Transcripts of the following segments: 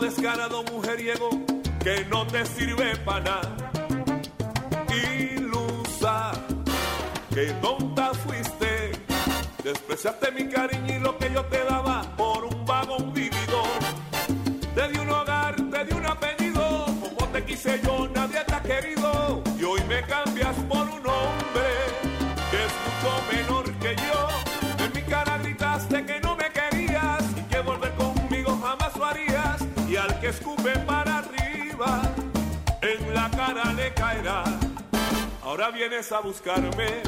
descarado mujeriego que no te sirve para nada. Ilusa, que tonta fuiste, despreciaste mi cariño y lo que yo te daba caerá. Ahora vienes a buscarme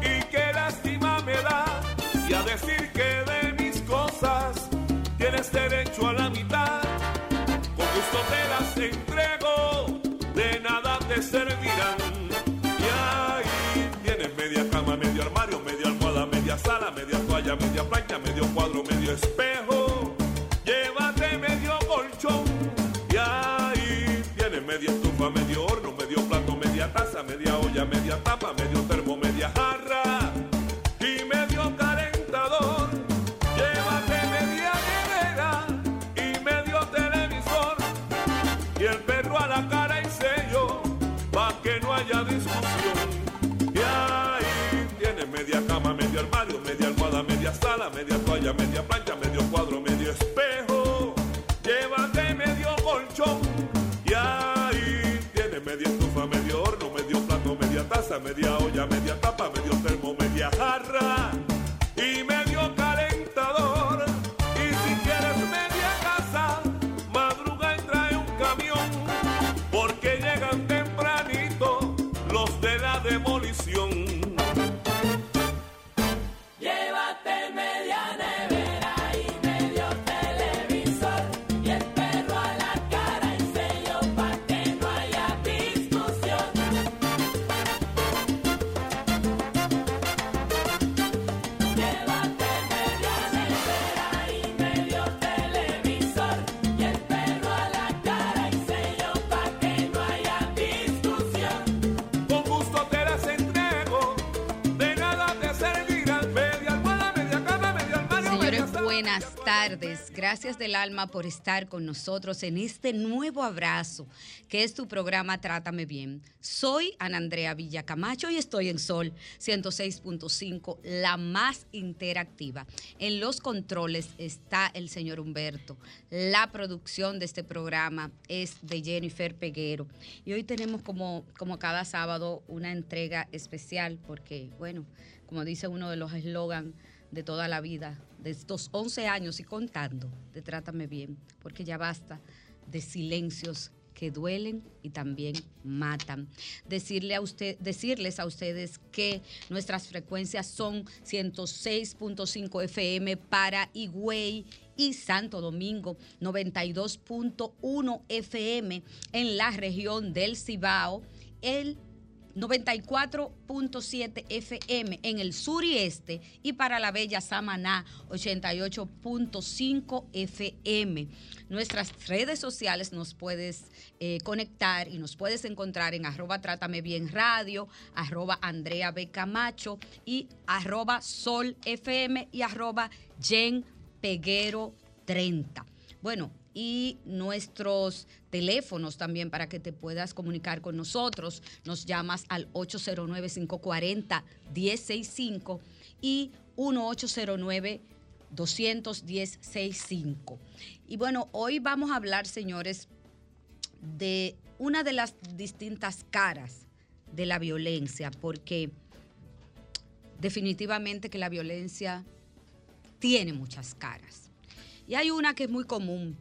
y qué lástima me da y a decir que de mis cosas tienes derecho a la mitad. Con gusto te las entrego, de nada te servirán. Y ahí tienes media cama, medio armario, media almohada, media sala, media toalla, media plancha, medio cuadro, medio espejo. Media olla, media tapa, medio media olla, media Gracias del alma por estar con nosotros en este nuevo abrazo que es tu programa Trátame Bien. Soy Ana Andrea Villacamacho y estoy en Sol 106.5, la más interactiva. En los controles está el señor Humberto. La producción de este programa es de Jennifer Peguero. Y hoy tenemos como, como cada sábado una entrega especial porque, bueno, como dice uno de los eslogans, de toda la vida, de estos 11 años y contando, de Trátame Bien, porque ya basta de silencios que duelen y también matan. Decirle a usted, decirles a ustedes que nuestras frecuencias son 106.5 FM para Higüey y Santo Domingo, 92.1 FM en la región del Cibao, el 94.7 FM en el sur y este y para la bella Samaná 88.5 FM. Nuestras redes sociales nos puedes eh, conectar y nos puedes encontrar en arroba Trátame Bien Radio, arroba Andrea B. Camacho y arroba Sol FM y arroba Jen Peguero 30. Bueno, y nuestros teléfonos también para que te puedas comunicar con nosotros. Nos llamas al 809-540-1065 y 1-809-210-65. Y bueno, hoy vamos a hablar, señores, de una de las distintas caras de la violencia, porque definitivamente que la violencia tiene muchas caras. Y hay una que es muy común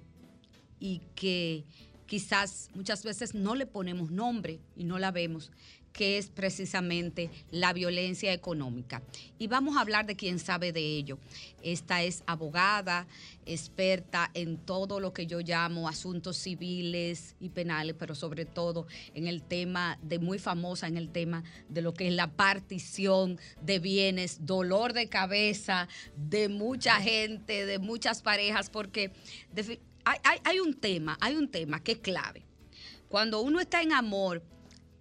y que quizás muchas veces no le ponemos nombre y no la vemos, que es precisamente la violencia económica. Y vamos a hablar de quien sabe de ello. Esta es abogada, experta en todo lo que yo llamo asuntos civiles y penales, pero sobre todo en el tema de muy famosa en el tema de lo que es la partición de bienes, dolor de cabeza de mucha gente, de muchas parejas, porque hay, hay, un tema, hay un tema que es clave. Cuando uno está en amor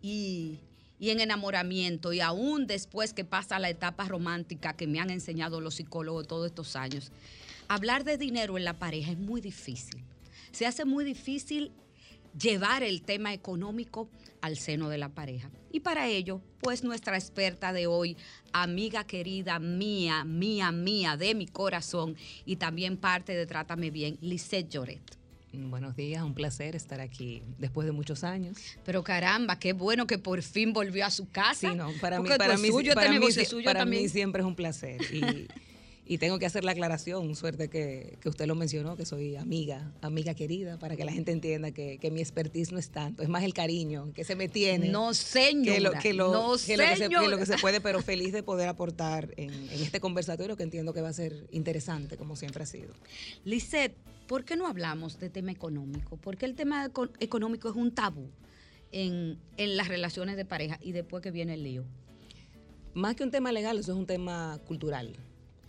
y y en enamoramiento y aún después que pasa la etapa romántica que me han enseñado los psicólogos todos estos años, hablar de dinero en la pareja es muy difícil. se hace muy difícil llevar el tema económico al seno de la pareja. Y para ello, pues nuestra experta de hoy, amiga querida mía, mía, mía, de mi corazón y también parte de Trátame Bien, Lisette Lloret. Buenos días, un placer estar aquí después de muchos años. Pero caramba, qué bueno que por fin volvió a su casa. Sí, no, para mí, Porque para mí, para este mí, para mí siempre es un placer. Y, y tengo que hacer la aclaración, suerte que, que usted lo mencionó, que soy amiga, amiga querida, para que la gente entienda que, que mi expertise no es tanto, es más el cariño que se me tiene. No, señora. que lo, que lo- no, que lo que se, que lo que se puede, pero feliz de poder aportar en, en este conversatorio que entiendo que va a ser interesante, como siempre ha sido. Lisette, ¿por qué no hablamos de tema económico? Porque el tema eco- económico es un tabú en, en las relaciones de pareja y después que viene el lío. Más que un tema legal, eso es un tema cultural,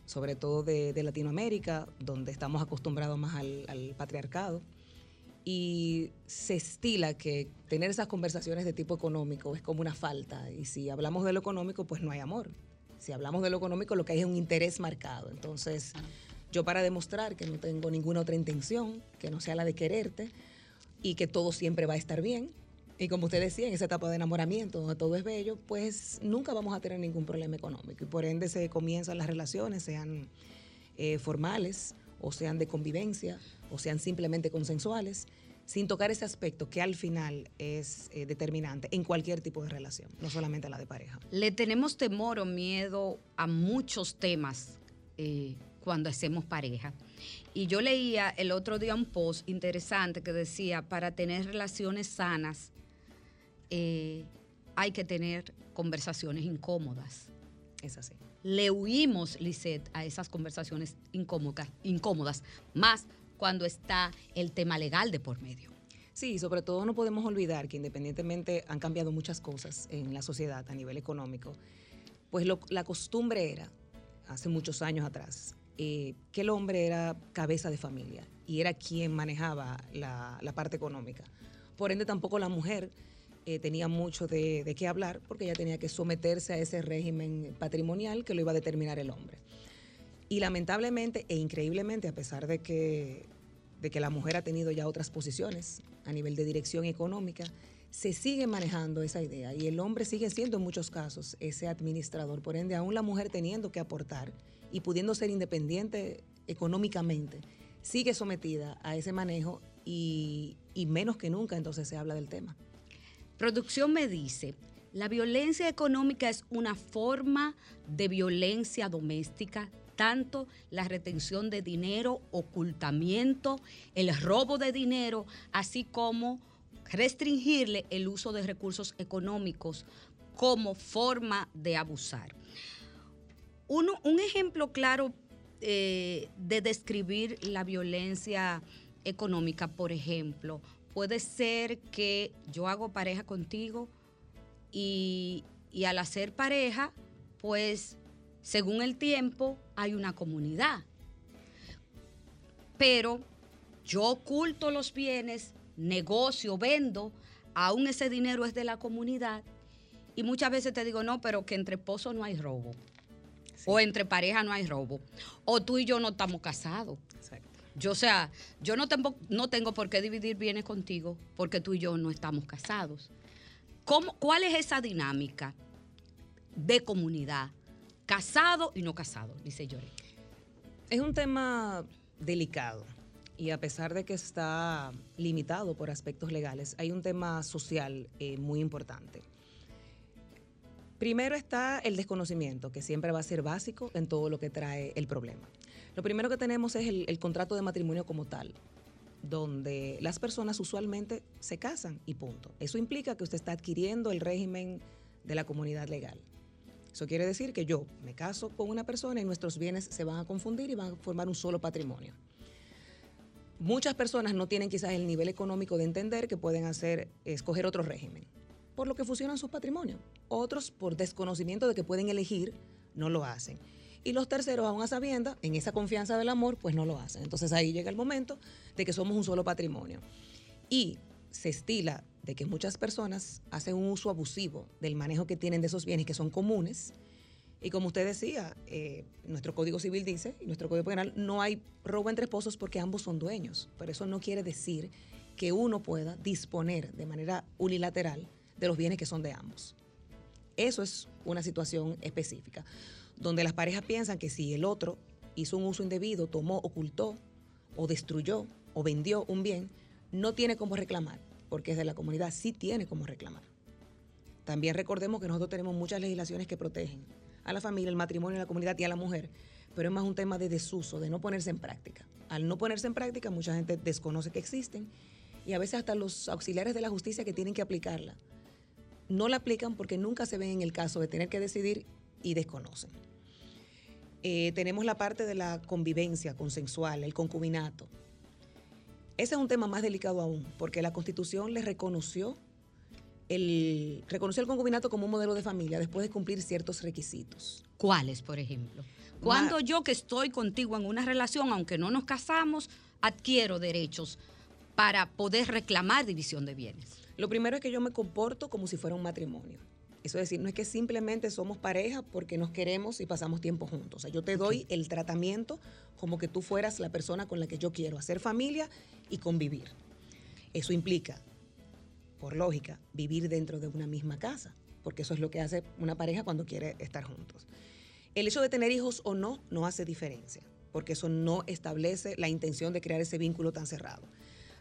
sobre todo de, de Latinoamérica, donde estamos acostumbrados más al, al patriarcado. Y se estila que tener esas conversaciones de tipo económico es como una falta. Y si hablamos de lo económico, pues no hay amor. Si hablamos de lo económico, lo que hay es un interés marcado. Entonces, yo para demostrar que no tengo ninguna otra intención, que no sea la de quererte, y que todo siempre va a estar bien. Y como usted decía, en esa etapa de enamoramiento, donde todo es bello, pues nunca vamos a tener ningún problema económico. Y por ende se comienzan las relaciones, sean eh, formales, o sean de convivencia, o sean simplemente consensuales, sin tocar ese aspecto que al final es eh, determinante en cualquier tipo de relación, no solamente la de pareja. Le tenemos temor o miedo a muchos temas eh, cuando hacemos pareja. Y yo leía el otro día un post interesante que decía, para tener relaciones sanas eh, hay que tener conversaciones incómodas. Es así. Le huimos, Lisette, a esas conversaciones incómodas, incómodas, más cuando está el tema legal de por medio. Sí, sobre todo no podemos olvidar que independientemente han cambiado muchas cosas en la sociedad a nivel económico, pues lo- la costumbre era, hace muchos años atrás, eh, que el hombre era cabeza de familia y era quien manejaba la, la parte económica. Por ende, tampoco la mujer eh, tenía mucho de, qué hablar porque ella tenía que someterse a ese régimen patrimonial que lo iba a determinar el hombre. Y lamentablemente e increíblemente, a pesar de que, de que la mujer ha tenido ya otras posiciones a nivel de dirección económica, se sigue manejando esa idea y el hombre sigue siendo en muchos casos ese administrador. Por ende, aún la mujer teniendo que aportar y pudiendo ser independiente económicamente, sigue sometida a ese manejo y, y menos que nunca entonces se habla del tema. Producción me dice, la violencia económica es una forma de violencia doméstica, tanto la retención de dinero, ocultamiento, el robo de dinero, así como restringirle el uso de recursos económicos como forma de abusar. Uno- un ejemplo claro eh, de describir la violencia económica, por ejemplo, puede ser que yo hago pareja contigo y, y al hacer pareja, pues según el tiempo hay una comunidad. Pero yo oculto los bienes, negocio, vendo, aún ese dinero es de la comunidad. Y muchas veces te digo, no, pero que entre esposos no hay robo. O entre pareja no hay robo. O tú y yo no estamos casados. Exacto. Yo, o sea, yo no tengo, no tengo por qué dividir bienes contigo porque tú y yo no estamos casados. ¿Cómo, ¿Cuál es esa dinámica de comunidad? Casado y no casado, dice Llore. Es un tema delicado y a pesar de que está limitado por aspectos legales, hay un tema social eh, muy importante. Primero está el desconocimiento, que siempre va a ser básico en todo lo que trae el problema. Lo primero que tenemos es el, contrato de matrimonio como tal, donde las personas usualmente se casan y punto. Eso implica que usted está adquiriendo el régimen de la comunidad legal. Eso quiere decir que yo me caso con una persona y nuestros bienes se van a confundir y van a formar un solo patrimonio. Muchas personas no tienen quizás el nivel económico de entender que pueden hacer, escoger otro régimen, por lo que fusionan sus patrimonios. Otros, por desconocimiento de que pueden elegir, no lo hacen. Y los terceros, aún a sabienda, en esa confianza del amor, pues no lo hacen. Entonces ahí llega el momento de que somos un solo patrimonio. Y se estila de que muchas personas hacen un uso abusivo del manejo que tienen de esos bienes que son comunes, Y como usted decía, eh, nuestro Código Civil dice, y nuestro Código Penal, no hay robo entre esposos porque ambos son dueños. Pero eso no quiere decir que uno pueda disponer de manera unilateral de los bienes que son de ambos. Eso es una situación específica, donde las parejas piensan que si el otro hizo un uso indebido, tomó, ocultó o destruyó o vendió un bien, no tiene cómo reclamar, porque es de la comunidad, sí tiene cómo reclamar. También recordemos que nosotros tenemos muchas legislaciones que protegen a la familia, el matrimonio, la comunidad y a la mujer, pero es más un tema de desuso, de no ponerse en práctica. Al no ponerse en práctica, mucha gente desconoce que existen y a veces hasta los auxiliares de la justicia que tienen que aplicarla no la aplican porque nunca se ven en el caso de tener que decidir y desconocen. Eh, tenemos la parte de la convivencia consensual, el concubinato. Ese es un tema más delicado aún, porque la Constitución le reconoció el, reconoció el concubinato como un modelo de familia después de cumplir ciertos requisitos. ¿Cuáles, por ejemplo? Cuando yo que estoy contigo en una relación, aunque no nos casamos, adquiero derechos para poder reclamar división de bienes. Lo primero es que yo me comporto como si fuera un matrimonio. Eso es decir, no es que simplemente somos pareja porque nos queremos y pasamos tiempo juntos. O sea, yo te doy el tratamiento como que tú fueras la persona con la que yo quiero hacer familia y convivir. Eso implica, por lógica, vivir dentro de una misma casa, porque eso es lo que hace una pareja cuando quiere estar juntos. El hecho de tener hijos o no no hace diferencia, porque eso no establece la intención de crear ese vínculo tan cerrado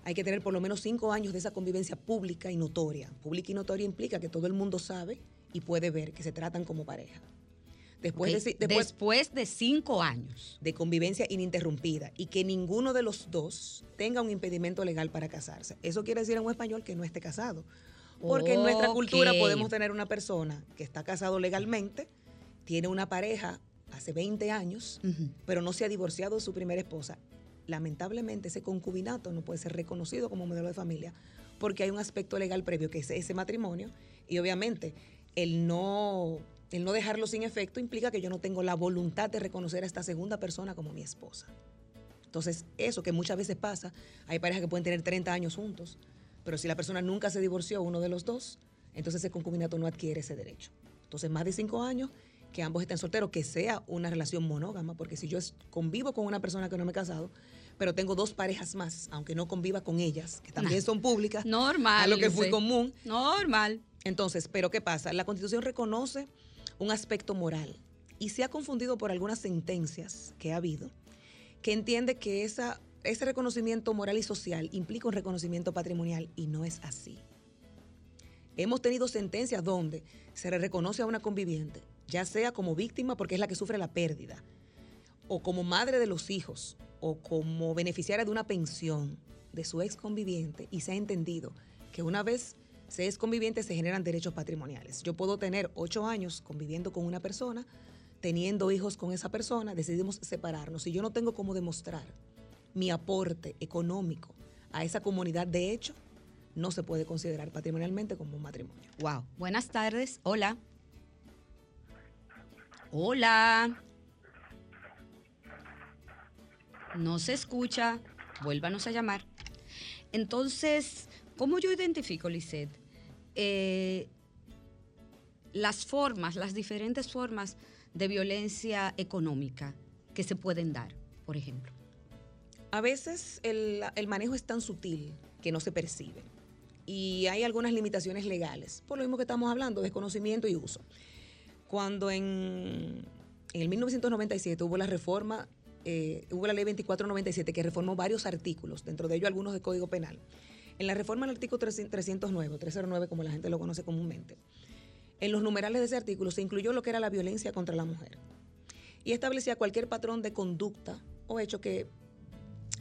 hay que tener por lo menos cinco años de esa convivencia pública y notoria. Pública y notoria implica que todo el mundo sabe y puede ver que se tratan como pareja. Después, de, después, después, de, cinco años. De convivencia ininterrumpida y que ninguno de los dos tenga un impedimento legal para casarse. Eso quiere decir en un español que no esté casado. Porque en nuestra cultura podemos tener una persona que está casado legalmente, tiene una pareja hace 20 años, uh -huh. pero no se ha divorciado de su primera esposa lamentablemente ese concubinato no puede ser reconocido como modelo de familia porque hay un aspecto legal previo que es ese matrimonio y obviamente el no, el no dejarlo sin efecto implica que yo no tengo la voluntad de reconocer a esta segunda persona como mi esposa. Entonces, eso que muchas veces pasa, hay parejas que pueden tener 30 años juntos, pero si la persona nunca se divorció, uno de los dos, entonces ese concubinato no adquiere ese derecho. Entonces, más de cinco años que ambos estén solteros, que sea una relación monógama, porque si yo convivo con una persona que no me he casado, pero tengo dos parejas más, aunque no conviva con ellas, que también nah. son públicas, normal, a lo que fue común. Normal. Entonces, pero ¿qué pasa? La Constitución reconoce un aspecto moral y se ha confundido por algunas sentencias que ha habido, que entiende que esa, ese reconocimiento moral y social implica un reconocimiento patrimonial y no es así. Hemos tenido sentencias donde se le reconoce a una conviviente ya sea como víctima porque es la que sufre la pérdida, o como madre de los hijos, o como beneficiaria de una pensión de su ex conviviente, y se ha entendido que una vez se es conviviente se generan derechos patrimoniales. Yo puedo tener ocho años conviviendo con una persona, teniendo hijos con esa persona, decidimos separarnos. Si yo no tengo cómo demostrar mi aporte económico a esa comunidad de hecho, no se puede considerar patrimonialmente como un matrimonio. Wow. Buenas tardes. Hola. Hola. No se escucha. Vuélvanos a llamar. Entonces, ¿cómo yo identifico, Lisette, eh, las formas, las diferentes formas de violencia económica que se pueden dar, por ejemplo? A veces el, el manejo es tan sutil que no se percibe. Y hay algunas limitaciones legales, por lo mismo que estamos hablando, desconocimiento y uso cuando en, en el 1997 hubo la reforma, eh, hubo la ley 2497 que reformó varios artículos, dentro de ellos algunos de Código Penal. En la reforma del artículo 309, 309 como la gente lo conoce comúnmente, en los numerales de ese artículo se incluyó lo que era la violencia contra la mujer y establecía cualquier patrón de conducta o hecho que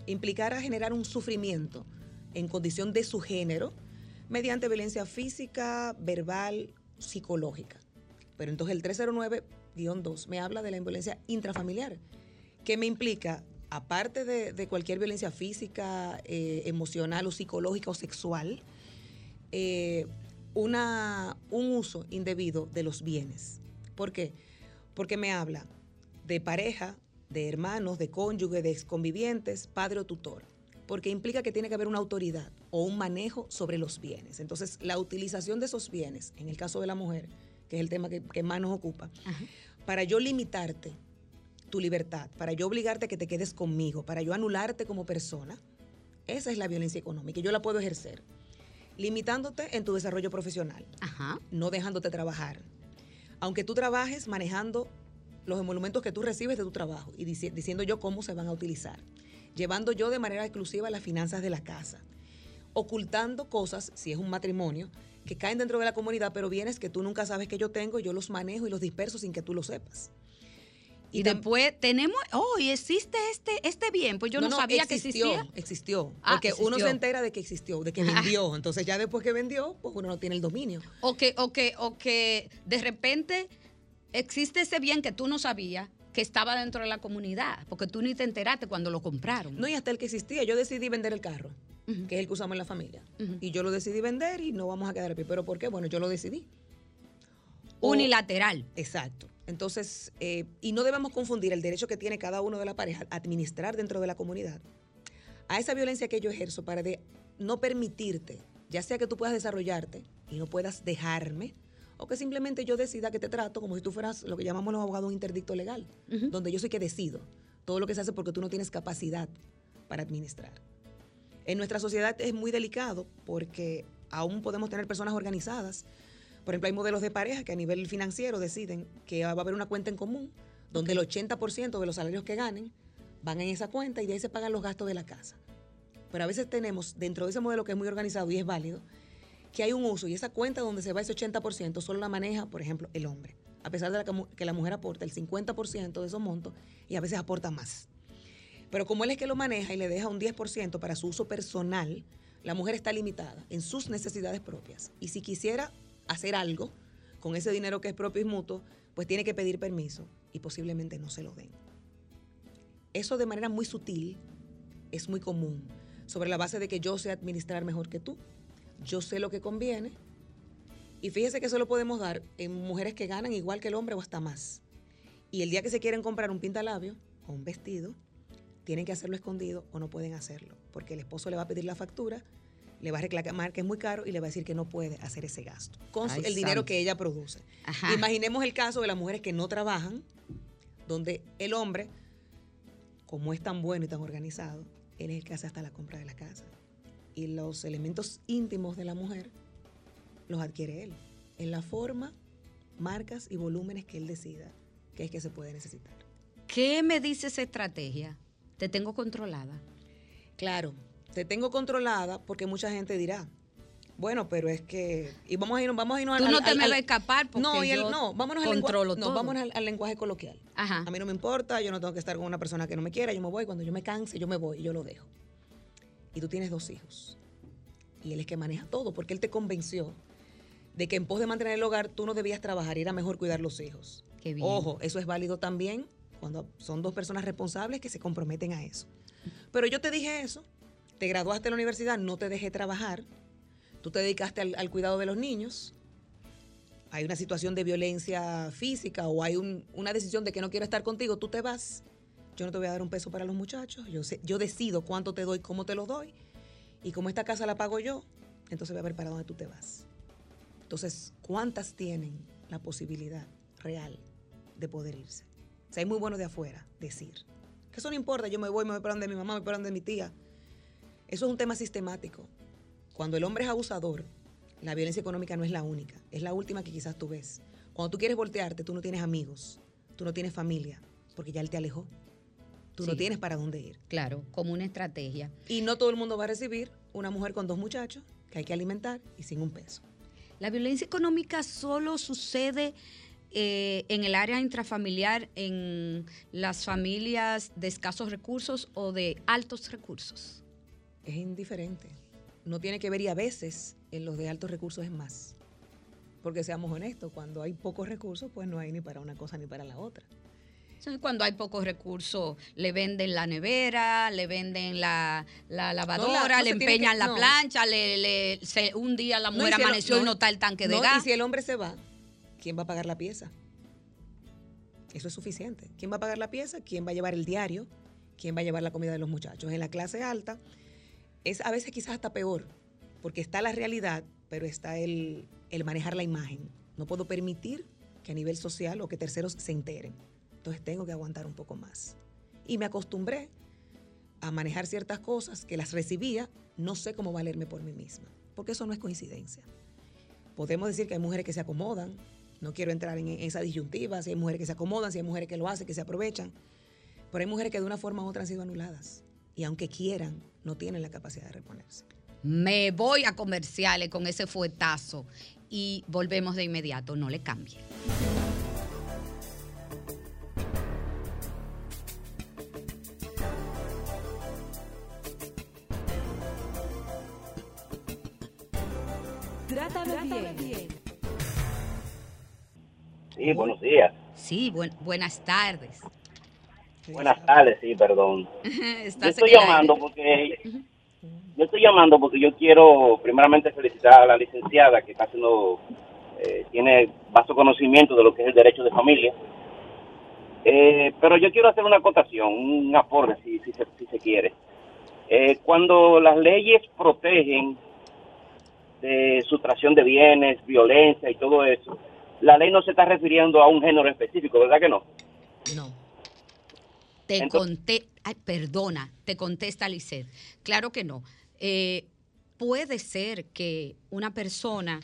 implicara generar un sufrimiento en condición de su género mediante violencia física, verbal, psicológica. Pero entonces el 309-2 me habla de la violencia intrafamiliar, que me implica, aparte de, cualquier violencia física, eh, emocional o psicológica o sexual, eh, una, un uso indebido de los bienes. ¿Por qué? Porque me habla de pareja, de hermanos, de cónyuge, de exconvivientes, padre o tutor. Porque implica que tiene que haber una autoridad o un manejo sobre los bienes. Entonces, la utilización de esos bienes, en el caso de la mujer, que es el tema que, que más nos ocupa, Ajá. para yo limitarte tu libertad, para yo obligarte a que te quedes conmigo, para yo anularte como persona, esa es la violencia económica y yo la puedo ejercer. Limitándote en tu desarrollo profesional, Ajá. no dejándote trabajar. Aunque tú trabajes manejando los emolumentos que tú recibes de tu trabajo y dici- diciendo yo cómo se van a utilizar. Llevando yo de manera exclusiva las finanzas de la casa. Ocultando cosas, si es un matrimonio, que caen dentro de la comunidad, pero bienes que tú nunca sabes que yo tengo, yo los manejo y los disperso sin que tú lo sepas. Y, después tenemos, oh, y existe este, este bien, pues yo no, sabía que existió, existía. Existió. Ah, porque uno se entera de que existió, de que vendió. Entonces ya después que vendió, pues uno no tiene el dominio. O que, o que, o que de repente existe ese bien que tú no sabías que estaba dentro de la comunidad, porque tú ni te enteraste cuando lo compraron. No, y hasta el que existía. Yo decidí vender el carro, Que es el que usamos en la familia. Y yo lo decidí vender y no vamos a quedar a pie. ¿Pero por qué? Bueno, yo lo decidí. O- Unilateral. Exacto. Entonces, eh, y no debemos confundir el derecho que tiene cada uno de la pareja a administrar dentro de la comunidad a esa violencia que yo ejerzo para de no permitirte, ya sea que tú puedas desarrollarte y no puedas dejarme, o que simplemente yo decida que te trato como si tú fueras lo que llamamos los abogados un interdicto legal, donde yo soy que decido todo lo que se hace porque tú no tienes capacidad para administrar. En nuestra sociedad es muy delicado porque aún podemos tener personas organizadas. Por ejemplo, hay modelos de pareja que a nivel financiero deciden que va a haber una cuenta en común donde el 80% de los salarios que ganen van en esa cuenta y de ahí se pagan los gastos de la casa. Pero a veces tenemos, dentro de ese modelo que es muy organizado y es válido, que hay un uso y esa cuenta donde se va ese 80% solo la maneja, por ejemplo, el hombre. A pesar de la que mu- que la mujer aporta el 50% de esos montos y a veces aporta más. Pero como él es que lo maneja y le deja un 10% para su uso personal, la mujer está limitada en sus necesidades propias. Y si quisiera hacer algo con ese dinero que es propio y mutuo, pues tiene que pedir permiso y posiblemente no se lo den. Eso de manera muy sutil es muy común, sobre la base de que yo sé administrar mejor que tú, yo sé lo que conviene. Y fíjese que eso lo podemos dar en mujeres que ganan igual que el hombre o hasta más. Y el día que se quieren comprar un pintalabio o un vestido, tienen que hacerlo escondido o no pueden hacerlo, porque el esposo le va a pedir la factura, le va a reclamar que es muy caro y le va a decir que no puede hacer ese gasto con Ay, el dinero que ella produce. Ajá. Imaginemos el caso de las mujeres que no trabajan, donde el hombre, como es tan bueno y tan organizado, él es el que hace hasta la compra de la casa. Y los elementos íntimos de la mujer los adquiere él, en la forma, marcas y volúmenes que él decida que es que se puede necesitar. ¿Qué me dice esa estrategia? Te tengo controlada. Claro, te tengo controlada porque mucha gente dirá, bueno, pero es que y vamos a irnos, vamos a irnos Tú al- no al- te me vas a escapar porque no, y el- yo no, vámonos al lenguaje, no, todo. vámonos al, al lenguaje coloquial. Ajá. A mí no me importa, yo no tengo que estar con una persona que no me quiera, yo me voy, cuando yo me canse, yo me voy y yo lo dejo. Y tú tienes dos hijos. Y él es que maneja todo, porque él te convenció de que en pos de mantener el hogar tú no debías trabajar y era mejor cuidar los hijos. Qué bien. Ojo, eso es válido también cuando son dos personas responsables que se comprometen a eso. Pero yo te dije eso, te graduaste de la universidad, no te dejé trabajar, tú te dedicaste al, cuidado de los niños, hay una situación de violencia física o hay un- una decisión de que no quiero estar contigo, tú te vas, yo no te voy a dar un peso para los muchachos, yo decido cuánto te doy, cómo te lo doy, y como esta casa la pago yo, entonces voy a ver para dónde tú te vas. Entonces, ¿cuántas tienen la posibilidad real de poder irse? O sea, hay muy bueno de afuera decir que eso no importa, yo me voy, me voy para donde mi mamá, me voy para donde mi tía. Eso es un tema sistemático. Cuando el hombre es abusador, la violencia económica no es la única, es la última que quizás tú ves. Cuando tú quieres voltearte, tú no tienes amigos, tú no tienes familia, porque ya él te alejó. Tú no tienes para dónde ir. Claro, como una estrategia. Y no todo el mundo va a recibir una mujer con dos muchachos que hay que alimentar y sin un peso. La violencia económica solo sucede eh, en el área intrafamiliar, en las familias de escasos recursos o de altos recursos. es indiferente. No tiene que ver y a veces en los de altos recursos es más. Porque seamos honestos, cuando hay pocos recursos, pues no hay ni para una cosa ni para la otra. Cuando hay pocos recursos, le venden la nevera, le venden la, la lavadora, no le empeñan que- la no. plancha, le, le- se- un día la mujer si amaneció y no, está el tanque de gas. Y si el hombre se va, ¿quién va a pagar la pieza? Eso es suficiente. ¿Quién va a pagar la pieza? ¿Quién va a llevar el diario? ¿Quién va a llevar la comida de los muchachos? En la clase alta es a veces quizás hasta peor, porque está la realidad, pero está el, el manejar la imagen No puedo permitir que a nivel social o que terceros se enteren. Entonces tengo que aguantar un poco más. Y me acostumbré a manejar ciertas cosas que las recibía, no sé cómo valerme por mí misma, porque eso no es coincidencia. Podemos decir que hay mujeres que se acomodan, no quiero entrar en esa disyuntiva, si hay mujeres que se acomodan, si hay mujeres que lo hacen, que se aprovechan, pero hay mujeres que de una forma u otra han sido anuladas y aunque quieran, no tienen la capacidad de reponerse. Me voy a comerciales con ese fuetazo y volvemos de inmediato, no le cambie. Sí, buenos días. Sí, buen- buenas tardes. Buenas tardes, sí, perdón. Yo estoy llamando porque yo estoy llamando porque yo quiero primeramente felicitar a la licenciada que está haciendo eh, tiene vasto conocimiento de lo que es el derecho de familia. Eh, pero yo quiero hacer una acotación, un aporte si, si, se, si se quiere. Eh, cuando las leyes protegen de sustracción de bienes, violencia y todo eso, la ley no se está refiriendo a un género específico, ¿verdad que no? No. Te Entonces- conté, ay, perdona, te contesta Lisset. Claro que no. Eh, puede ser que una persona,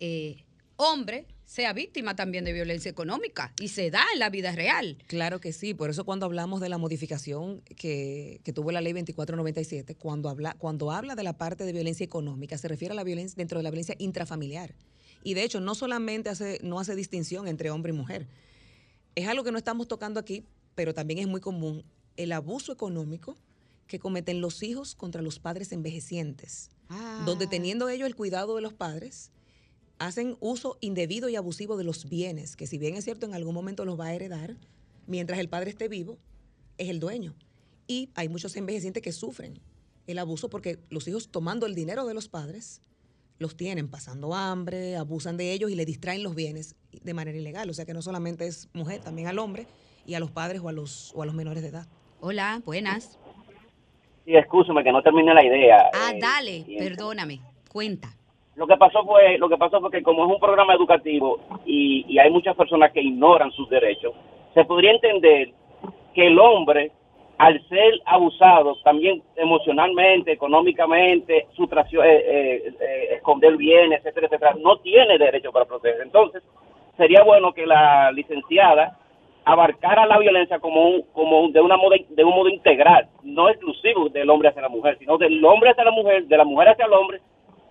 eh, hombre, sea víctima también de violencia económica y se da en la vida real. Claro que sí, por eso cuando hablamos de la modificación que, que tuvo la ley 2497, cuando habla, cuando habla de la parte de violencia económica, se refiere a la violencia dentro de la violencia intrafamiliar. Y de hecho, no solamente hace, no hace distinción entre hombre y mujer. Es algo que no estamos tocando aquí, pero también es muy común, el abuso económico que cometen los hijos contra los padres envejecientes, donde teniendo ellos el cuidado de los padres, hacen uso indebido y abusivo de los bienes, que si bien es cierto en algún momento los va a heredar, mientras el padre esté vivo, es el dueño. Y hay muchos envejecientes que sufren el abuso porque los hijos tomando el dinero de los padres, los tienen pasando hambre, abusan de ellos y le distraen los bienes de manera ilegal. O sea que no solamente es mujer, también al hombre y a los padres o a los, o a los menores de edad. Hola, buenas. Sí, escúchame que no terminé la idea. Ah, Eh, dale, perdóname, cuenta. Lo que pasó fue, lo que pasó fue que como es un programa educativo y, y hay muchas personas que ignoran sus derechos, se podría entender que el hombre, al ser abusado también emocionalmente, económicamente, sustracción, eh, eh, eh, esconder bienes, etcétera, etcétera, no tiene derecho para proteger. Entonces, sería bueno que la licenciada abarcara la violencia como un, como de una modo, de un modo integral, no exclusivo del hombre hacia la mujer, sino del hombre hacia la mujer, de la mujer hacia el hombre,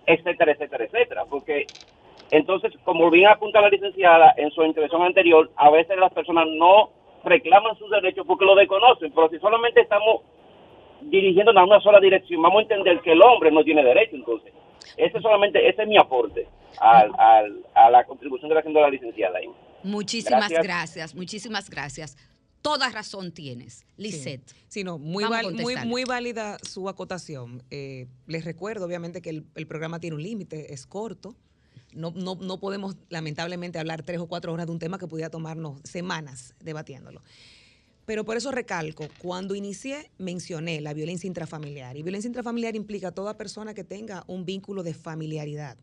etcétera, etcétera, etcétera, porque entonces, como bien apunta la licenciada en su intervención anterior, a veces las personas no reclaman sus derechos porque lo desconocen, pero si solamente estamos dirigiéndonos a una sola dirección, vamos a entender que el hombre no tiene derecho, entonces. Ese solamente, ese es mi aporte al, al- a la contribución que está haciendo la licenciada ahí. Muchísimas Gracias. gracias, muchísimas gracias. Toda razón tienes, Lisette. Sí, no, muy, val- muy, muy válida su acotación. Eh, les recuerdo, obviamente, que el, el programa tiene un límite, es corto. No, no, no podemos, lamentablemente, hablar tres o cuatro horas de un tema que pudiera tomarnos semanas debatiéndolo. Pero por eso recalco, cuando inicié mencioné la violencia intrafamiliar. Y violencia intrafamiliar implica a toda persona que tenga un vínculo de familiaridad.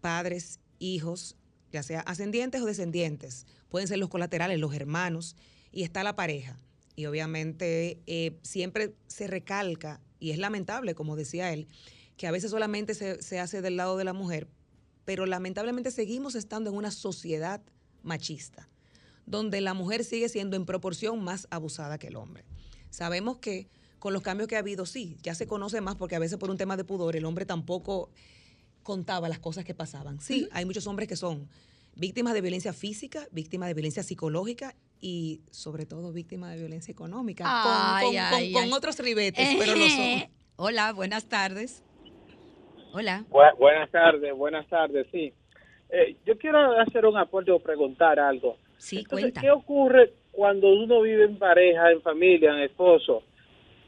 Padres, hijos, ya sea ascendientes o descendientes. Pueden ser los colaterales, los hermanos. Y está la pareja. Y obviamente eh, siempre se recalca, y es lamentable, como decía él, que a veces solamente se, se hace del lado de la mujer, pero lamentablemente seguimos estando en una sociedad machista donde la mujer sigue siendo en proporción más abusada que el hombre. Sabemos que con los cambios que ha habido, sí, ya se conoce más porque a veces por un tema de pudor el hombre tampoco contaba las cosas que pasaban. Sí, hay muchos hombres que son víctimas de violencia física, víctimas de violencia psicológica y sobre todo víctimas de violencia económica, con- Ay, con, ay, con- ay. con otros ribetes, pero lo son. Hola, buenas tardes. Hola. Bu- buenas tardes, buenas tardes, sí. Eh, yo quiero hacer un aporte o preguntar algo. Sí, Entonces, cuenta. ¿qué ocurre cuando uno vive en pareja, en familia, en esposo?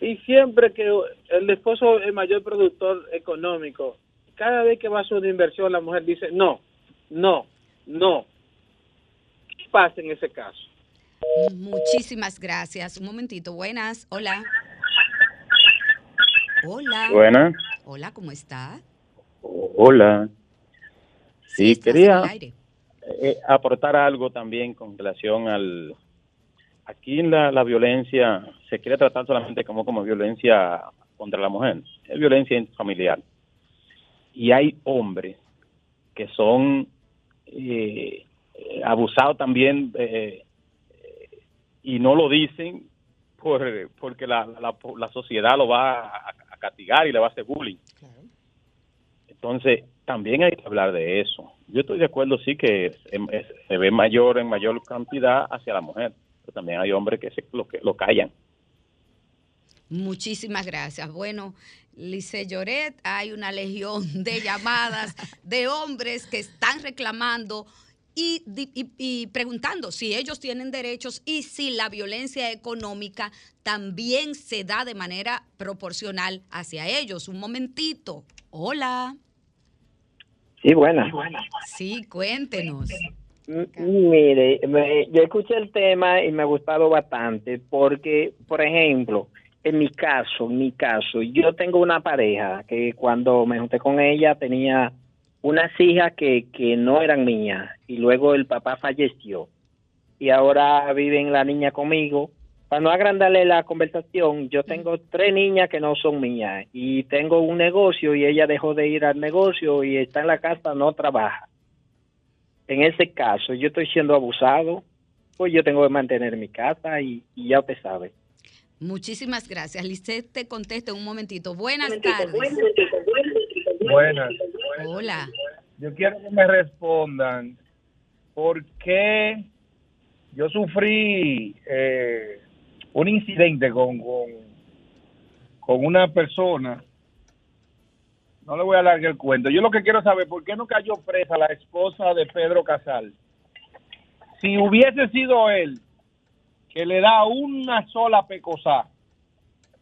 Y siempre que el esposo es el mayor productor económico, cada vez que va a hacer una inversión, la mujer dice, no, no, no. ¿Qué pasa en ese caso? Muchísimas gracias. Un momentito. Buenas. Hola. Hola. Buenas. Hola, ¿cómo está? Hola. Sí, quería eh, aportar algo también con relación al... Aquí la, la violencia se quiere tratar solamente como, como violencia contra la mujer, es violencia familiar. Y hay hombres que son eh, abusados también eh, y no lo dicen por, porque la, la, la sociedad lo va a, a castigar y le va a hacer bullying. Entonces, también hay que hablar de eso. Yo estoy de acuerdo, sí, que es- se ve mayor en mayor cantidad hacia la mujer, pero también hay hombres que se, lo, que lo callan. Muchísimas gracias. Bueno, Lice Lloret, hay una legión de llamadas de hombres que están reclamando y preguntando si ellos tienen derechos y si la violencia económica también se da de manera proporcional hacia ellos. Un momentito. Hola. Sí, buena. Sí, cuéntenos. M- Mire, me- yo escuché el tema y me ha gustado bastante porque, por ejemplo, en mi caso, en mi caso, yo tengo una pareja que cuando me junté con ella tenía unas hijas que, que no eran mías y luego el papá falleció y ahora viven la niña conmigo. Para no agrandarle la conversación, yo tengo tres niñas que no son mías y tengo un negocio y ella dejó de ir al negocio y está en la casa, no trabaja en ese caso yo estoy siendo abusado, pues yo tengo que mantener mi casa y, y ya usted sabe. Muchísimas gracias. Lisette te contesta en un momentito. Buenas tardes. Buenas. Hola. Yo quiero que me respondan por qué yo sufrí eh, un incidente con, con, con una persona. No le voy a alargar el cuento. Yo lo que quiero saber, ¿por qué no cayó presa la esposa de Pedro Casal? Si hubiese sido él que le da una sola pecosá,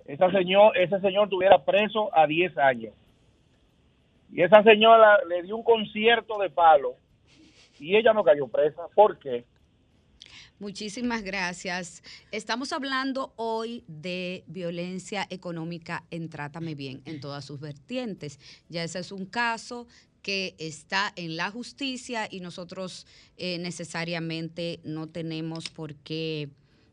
esa señor, ese señor estuviera preso a 10 años. Y esa señora le dio un concierto de palo y ella no cayó presa. ¿Por qué? Muchísimas gracias. Estamos hablando hoy de violencia económica en Trátame Bien, en todas sus vertientes. Ya ese es un caso que está en la justicia y nosotros eh, necesariamente no tenemos por qué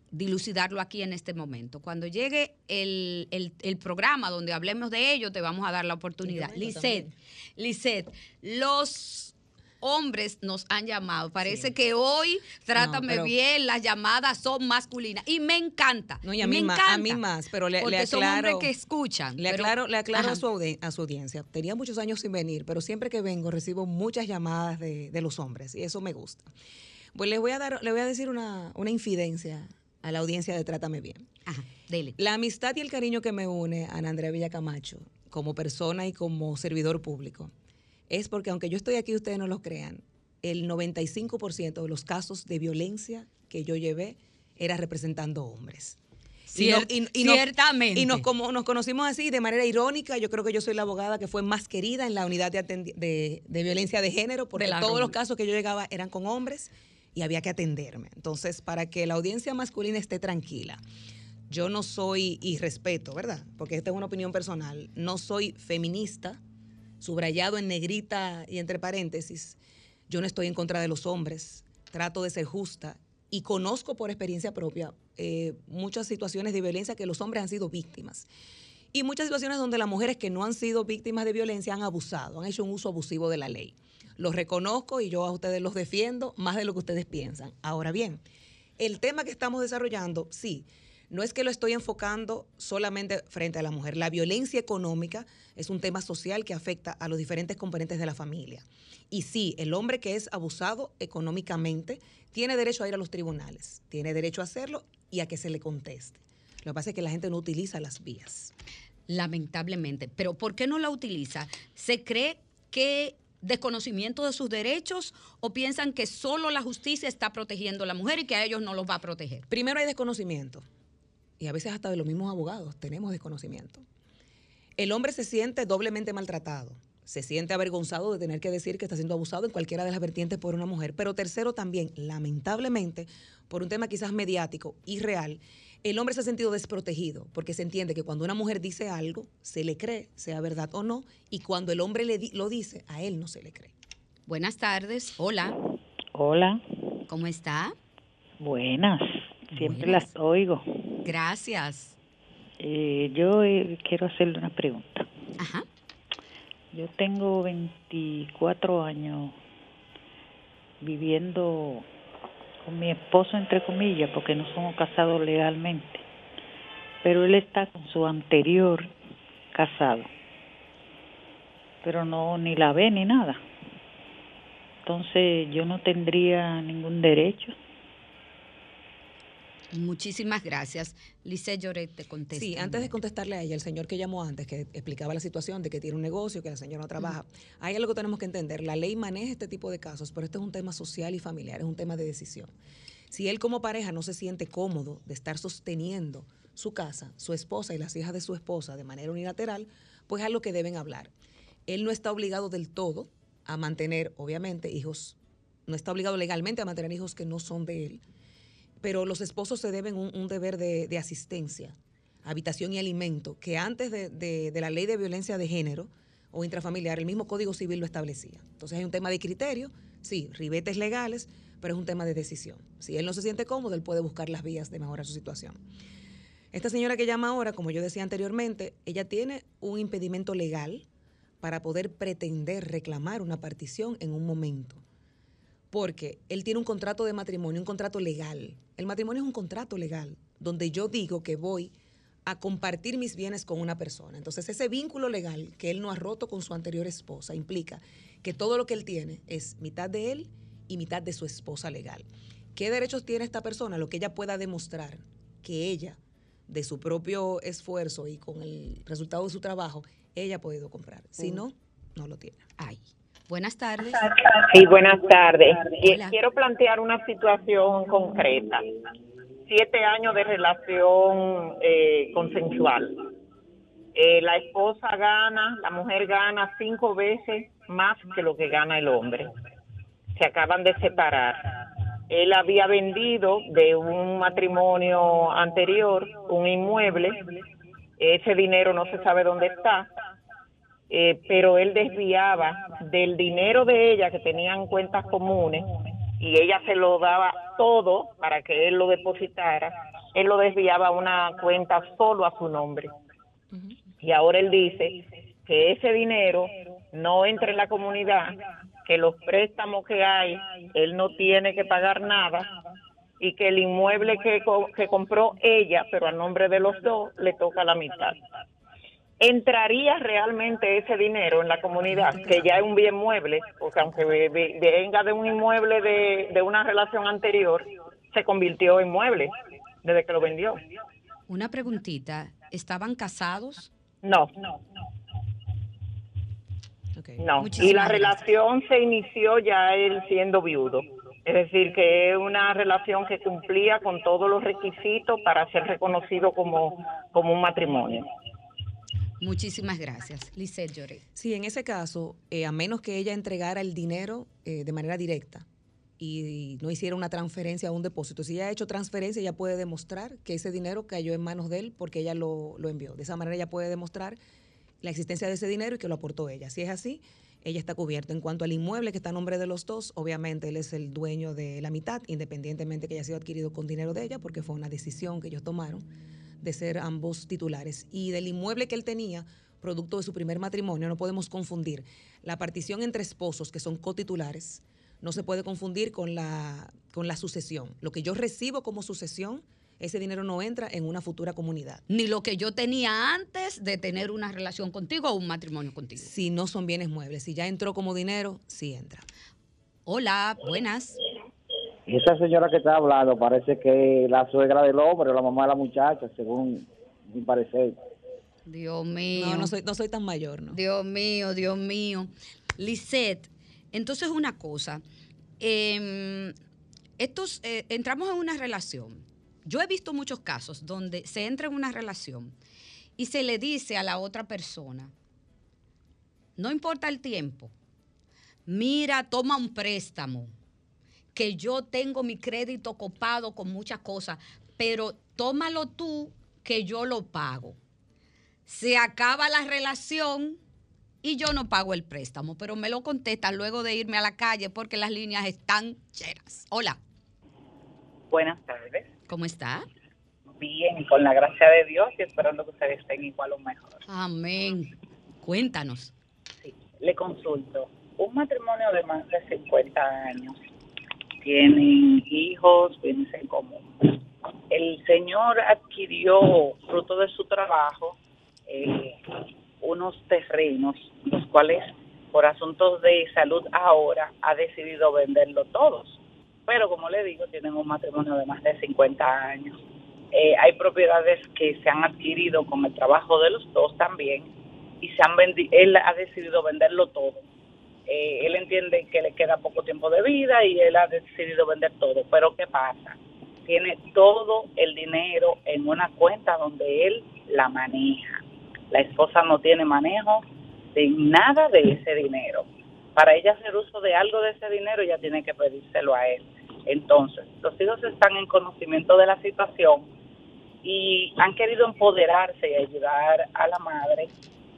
dilucidarlo aquí en este momento. Cuando llegue el, el- el programa donde hablemos de ello, te vamos a dar la oportunidad. Lisette, Lisette, los hombres nos han llamado. Parece que hoy, trátame bien, las llamadas son masculinas. Y me encanta. No, y a me mí, ma- encanta. a mí más, pero le, porque le son hombres que escuchan. Le pero- aclaro, le aclaro a, su audi- a su audiencia. Tenía muchos años sin venir, pero siempre que vengo recibo muchas llamadas de, de los hombres y eso me gusta. Pues les voy a dar, le voy a decir una, una infidencia a la audiencia de Trátame Bien. Ajá, dele. La amistad y el cariño que me une a Ana Andrea Villacamacho como persona y como servidor público es porque aunque yo estoy aquí, ustedes no lo crean, el 95% de los casos de violencia que yo llevé era representando hombres. Y no- Cier- y- y no- ciertamente. Y nos, como, nos conocimos así de manera irónica. Yo creo que yo soy la abogada que fue más querida en la unidad de, de, de violencia de género, porque De todos los casos que yo llegaba eran con hombres y había que atenderme. Entonces, para que la audiencia masculina esté tranquila, yo no soy, y respeto, ¿verdad? Porque esta es una opinión personal, no soy feminista, subrayado en negrita y entre paréntesis. Yo no estoy en contra de los hombres, trato de ser justa y conozco por experiencia propia eh, muchas situaciones de violencia que los hombres han sido víctimas. Y muchas situaciones donde las mujeres que no han sido víctimas de violencia han abusado, han hecho un uso abusivo de la ley. Los reconozco y yo a ustedes los defiendo más de lo que ustedes piensan. Ahora bien, el tema que estamos desarrollando, sí, no es que lo estoy enfocando solamente frente a la mujer. La violencia económica es un tema social que afecta a los diferentes componentes de la familia. Y sí, el hombre que es abusado económicamente tiene derecho a ir a los tribunales, tiene derecho a hacerlo y a que se le conteste. Lo que pasa es que la gente no utiliza las vías. Lamentablemente. Pero ¿por qué no la utiliza? ¿Se cree que desconocimiento de sus derechos o piensan que solo la justicia está protegiendo a la mujer y que a ellos no los va a proteger? Primero hay desconocimiento. Y a veces hasta de los mismos abogados tenemos desconocimiento. El hombre se siente doblemente maltratado. Se siente avergonzado de tener que decir que está siendo abusado en cualquiera de las vertientes por una mujer. Pero tercero también, lamentablemente, por un tema quizás mediático y real, el hombre se ha sentido desprotegido porque se entiende que cuando una mujer dice algo, se le cree, sea verdad o no, y cuando el hombre le di- lo dice, a él no se le cree. Buenas tardes. Hola. Hola, ¿Cómo está? buenas. Siempre Buenas. las oigo. Gracias. Eh, yo eh, quiero hacerle una pregunta. Ajá. Yo tengo 24 años viviendo con mi esposo, entre comillas, porque no somos casados legalmente. Pero él está con su anterior casado. Pero no, ni la ve ni nada. Entonces yo no tendría ningún derecho. Muchísimas gracias. Lice Lloret te contesta. Sí, antes de contestarle a ella, el señor que llamó antes, que explicaba la situación de que tiene un negocio, que la señora no trabaja, hay algo que tenemos que entender. La ley maneja este tipo de casos, pero este es un tema social y familiar, es un tema de decisión. Si él como pareja no se siente cómodo de estar sosteniendo su casa, su esposa y las hijas de su esposa de manera unilateral, pues es algo que deben hablar. Él no está obligado del todo a mantener, obviamente, hijos, no está obligado legalmente a mantener hijos que no son de él, pero los esposos se deben un, deber de, asistencia, habitación y alimento, que antes de, de- de la ley de violencia de género o intrafamiliar, el mismo Código Civil lo establecía. Entonces hay un tema de criterio, sí, ribetes legales, pero es un tema de decisión. Si él no se siente cómodo, él puede buscar las vías de mejorar su situación. Esta señora que llama ahora, como yo decía anteriormente, ella tiene un impedimento legal para poder pretender reclamar una partición en un momento. Porque él tiene un contrato de matrimonio, un contrato legal. El matrimonio es un contrato legal, donde yo digo que voy a compartir mis bienes con una persona. Entonces, ese vínculo legal que él no ha roto con su anterior esposa implica que todo lo que él tiene es mitad de él y mitad de su esposa legal. ¿Qué derechos tiene esta persona? Lo que ella pueda demostrar que ella, de su propio esfuerzo y con el resultado de su trabajo, ella ha podido comprar. Si no, no lo tiene. Ay. Buenas tardes. Sí, buenas tardes. Hola. Quiero plantear una situación concreta. Siete años de relación eh, consensual. Eh, la esposa gana, la mujer gana cinco veces más que lo que gana el hombre. Se acaban de separar. Él había vendido de un matrimonio anterior un inmueble. Ese dinero no se sabe dónde está eh, pero él desviaba del dinero de ella que tenían cuentas comunes y ella se lo daba todo para que él lo depositara, él lo desviaba a una cuenta solo a su nombre. Y ahora él dice que ese dinero no entra en la comunidad, que los préstamos que hay, él no tiene que pagar nada y que el inmueble que, que compró ella, pero a nombre de los dos, le toca la mitad. ¿Entraría realmente ese dinero en la comunidad, que ya es un bien mueble? Porque aunque ve- ve- venga de un inmueble de, de una relación anterior, se convirtió en mueble desde que lo vendió. Una preguntita. ¿Estaban casados? No, no. Muchísimas Y la relación se inició ya él siendo viudo. Es decir, que es una relación que cumplía con todos los requisitos para ser reconocido como, como un matrimonio. Muchísimas gracias. Lisette Lloret. Sí, en ese caso, eh, a menos que ella entregara el dinero eh, de manera directa y no hiciera una transferencia a un depósito, si ella ha hecho transferencia, ella puede demostrar que ese dinero cayó en manos de él porque ella lo, lo envió. De esa manera ella puede demostrar la existencia de ese dinero y que lo aportó ella. Si es así, ella está cubierta. En cuanto al inmueble que está a nombre de los dos, obviamente él es el dueño de la mitad, independientemente que haya sido adquirido con dinero de ella, porque fue una decisión que ellos tomaron de ser ambos titulares. Y del inmueble que él tenía, producto de su primer matrimonio, no podemos confundir la partición entre esposos que son cotitulares, no se puede confundir con la, con la sucesión. Lo que yo recibo como sucesión, ese dinero no entra en una futura comunidad. Ni lo que yo tenía antes de tener una relación contigo o un matrimonio contigo. Si no son bienes muebles, si ya entró como dinero, sí entra. Hola, buenas. Esa señora que está hablando parece que la suegra del hombre o la mamá de la muchacha, según mi parecer. Dios mío. No, no soy, no soy tan mayor, ¿no? Dios mío, Dios mío. Lisette, entonces una cosa. em, estos, eh, entramos en una relación. Yo he visto muchos casos donde se entra en una relación y se le dice a la otra persona, no importa el tiempo, mira, toma un préstamo, que yo tengo mi crédito copado con muchas cosas, pero tómalo tú que yo lo pago. Se acaba la relación y yo no pago el préstamo, pero me lo contestan luego de irme a la calle porque las líneas están llenas. Hola, Buenas tardes. ¿cómo está? Bien, con la gracia de Dios y esperando que ustedes estén igual o mejor. Amén. Cuéntanos. Le consulto. Un matrimonio de más de 50 años tienen hijos, bienes en común. El señor adquirió, fruto de su trabajo, eh, unos terrenos, los cuales por asuntos de salud ahora ha decidido venderlo todos. Pero como le digo, tienen un matrimonio de más de 50 años. Eh, hay propiedades que se han adquirido con el trabajo de los dos también y se han él ha decidido venderlo todo. Eh, él entiende que le queda poco tiempo de vida y él ha decidido vender todo. Pero ¿qué pasa? Tiene todo el dinero en una cuenta donde él la maneja. La esposa no tiene manejo de nada de ese dinero. Para ella hacer uso de algo de ese dinero, ella tiene que pedírselo a él. Entonces, los hijos están en conocimiento de la situación y han querido empoderarse y ayudar a la madre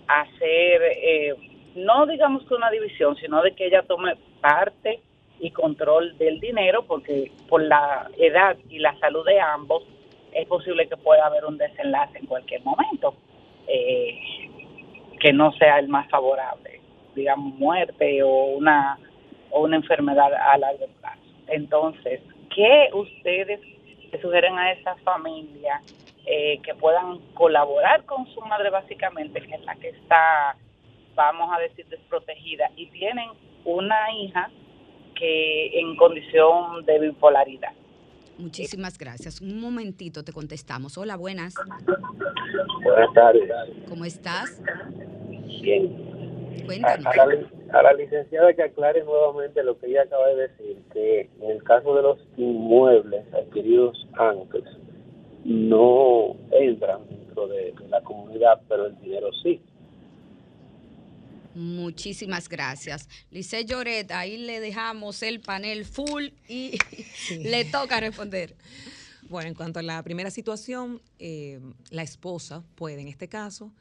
a hacer, eh, no digamos que una división, sino de que ella tome parte y control del dinero, porque por la edad y la salud de ambos es posible que pueda haber un desenlace en cualquier momento eh, que no sea el más favorable, digamos muerte o una o una enfermedad a largo plazo. Entonces, ¿qué ustedes le sugieren a esa familia eh, que puedan colaborar con su madre básicamente, que es la que está, vamos a decir, desprotegida, y tienen una hija que en condición de bipolaridad? Muchísimas gracias. Un momentito te contestamos. Hola, buenas. Buenas tardes. ¿Cómo estás? Bien. Cuéntanos. A, a la, li- a la licenciada que aclare nuevamente lo que ella acaba de decir, que en el caso de los inmuebles adquiridos antes, no entran dentro de, de la comunidad, pero el dinero sí. Muchísimas gracias. Lice Lloret, ahí le dejamos el panel full y le toca responder. Bueno, en cuanto a la primera situación, eh, la esposa puede, en este caso,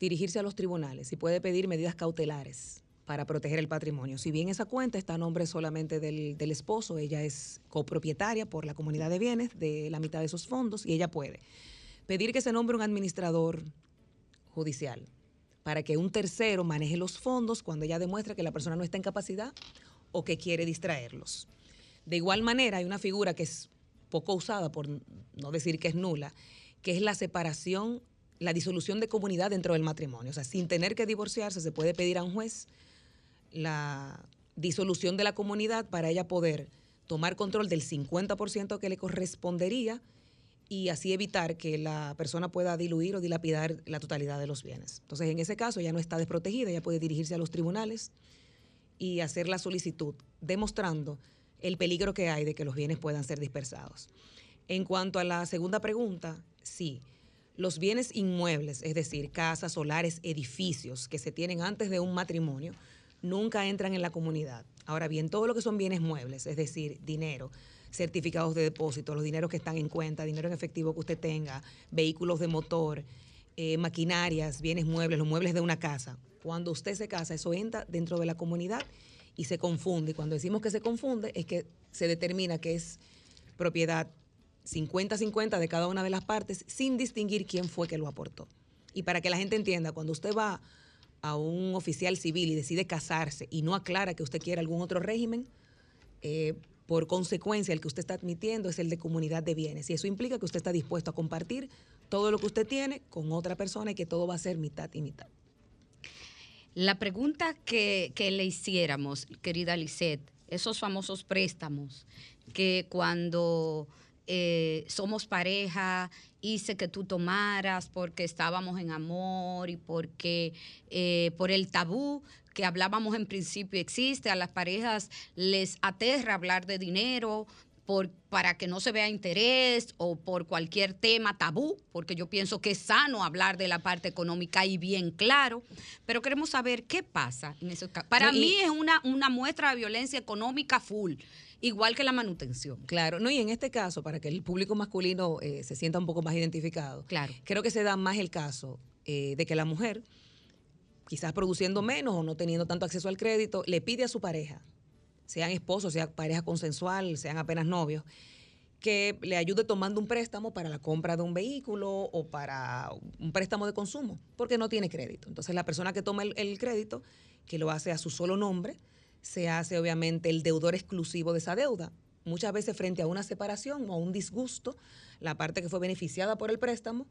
dirigirse a los tribunales y puede pedir medidas cautelares para proteger el patrimonio. Si bien esa cuenta está a nombre solamente del, del esposo, ella es copropietaria por la comunidad de bienes de la mitad de esos fondos y ella puede pedir que se nombre un administrador judicial para que un tercero maneje los fondos cuando ella demuestra que la persona no está en capacidad o que quiere distraerlos. De igual manera, hay una figura que es poco usada, por no decir que es nula, que es la separación, la disolución de comunidad dentro del matrimonio. O sea, sin tener que divorciarse, se puede pedir a un juez la disolución de la comunidad para ella poder tomar control del 50% que le correspondería y así evitar que la persona pueda diluir o dilapidar la totalidad de los bienes. Entonces, en ese caso, ya no está desprotegida, ella puede dirigirse a los tribunales y hacer la solicitud, demostrando el peligro que hay de que los bienes puedan ser dispersados. En cuanto a la segunda pregunta, sí, los bienes inmuebles, es decir, casas, solares, edificios que se tienen antes de un matrimonio, nunca entran en la comunidad. Ahora bien, todo lo que son bienes muebles, es decir, dinero, certificados de depósito, los dineros que están en cuenta, dinero en efectivo que usted tenga, vehículos de motor, eh, maquinarias, bienes muebles, los muebles de una casa. Cuando usted se casa, eso entra dentro de la comunidad y se confunde. Cuando decimos que se confunde, es que se determina que es propiedad 50-50 de cada una de las partes sin distinguir quién fue que lo aportó. Y para que la gente entienda, cuando usted va a un oficial civil y decide casarse y no aclara que usted quiere algún otro régimen, eh, por consecuencia el que usted está admitiendo es el de comunidad de bienes. Y eso implica que usted está dispuesto a compartir todo lo que usted tiene con otra persona y que todo va a ser mitad y mitad. La pregunta que, le hiciéramos, querida Lisette, esos famosos préstamos que cuando eh, somos pareja hice que tú tomaras porque estábamos en amor y porque eh, por el tabú que hablábamos en principio existe, a las parejas les aterra hablar de dinero por, para que no se vea interés o por cualquier tema tabú, porque yo pienso que es sano hablar de la parte económica y bien claro, pero queremos saber qué pasa en esos casos. Para y- mí es una, una muestra de violencia económica full, igual que la manutención. Claro, no, y en este caso, para que el público masculino eh, se sienta un poco más identificado, Claro. creo que se da más el caso eh, de que la mujer quizás produciendo menos o no teniendo tanto acceso al crédito, le pide a su pareja, sean esposos, sea pareja consensual, sean apenas novios, que le ayude tomando un préstamo para la compra de un vehículo o para un préstamo de consumo, porque no tiene crédito. Entonces la persona que toma el, el crédito, que lo hace a su solo nombre, se hace obviamente el deudor exclusivo de esa deuda. Muchas veces frente a una separación o a un disgusto, la parte que fue beneficiada por el préstamo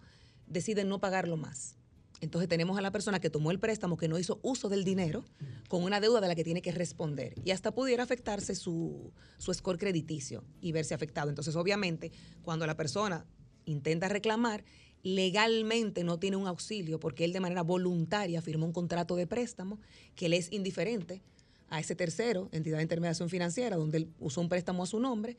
decide no pagarlo más. Entonces tenemos a la persona que tomó el préstamo, que no hizo uso del dinero, con una deuda de la que tiene que responder. Y hasta pudiera afectarse su, su score crediticio y verse afectado. Entonces, obviamente, cuando la persona intenta reclamar, legalmente no tiene un auxilio porque él de manera voluntaria firmó un contrato de préstamo que le es indiferente a ese tercero, entidad de intermediación financiera, donde él usó un préstamo a su nombre,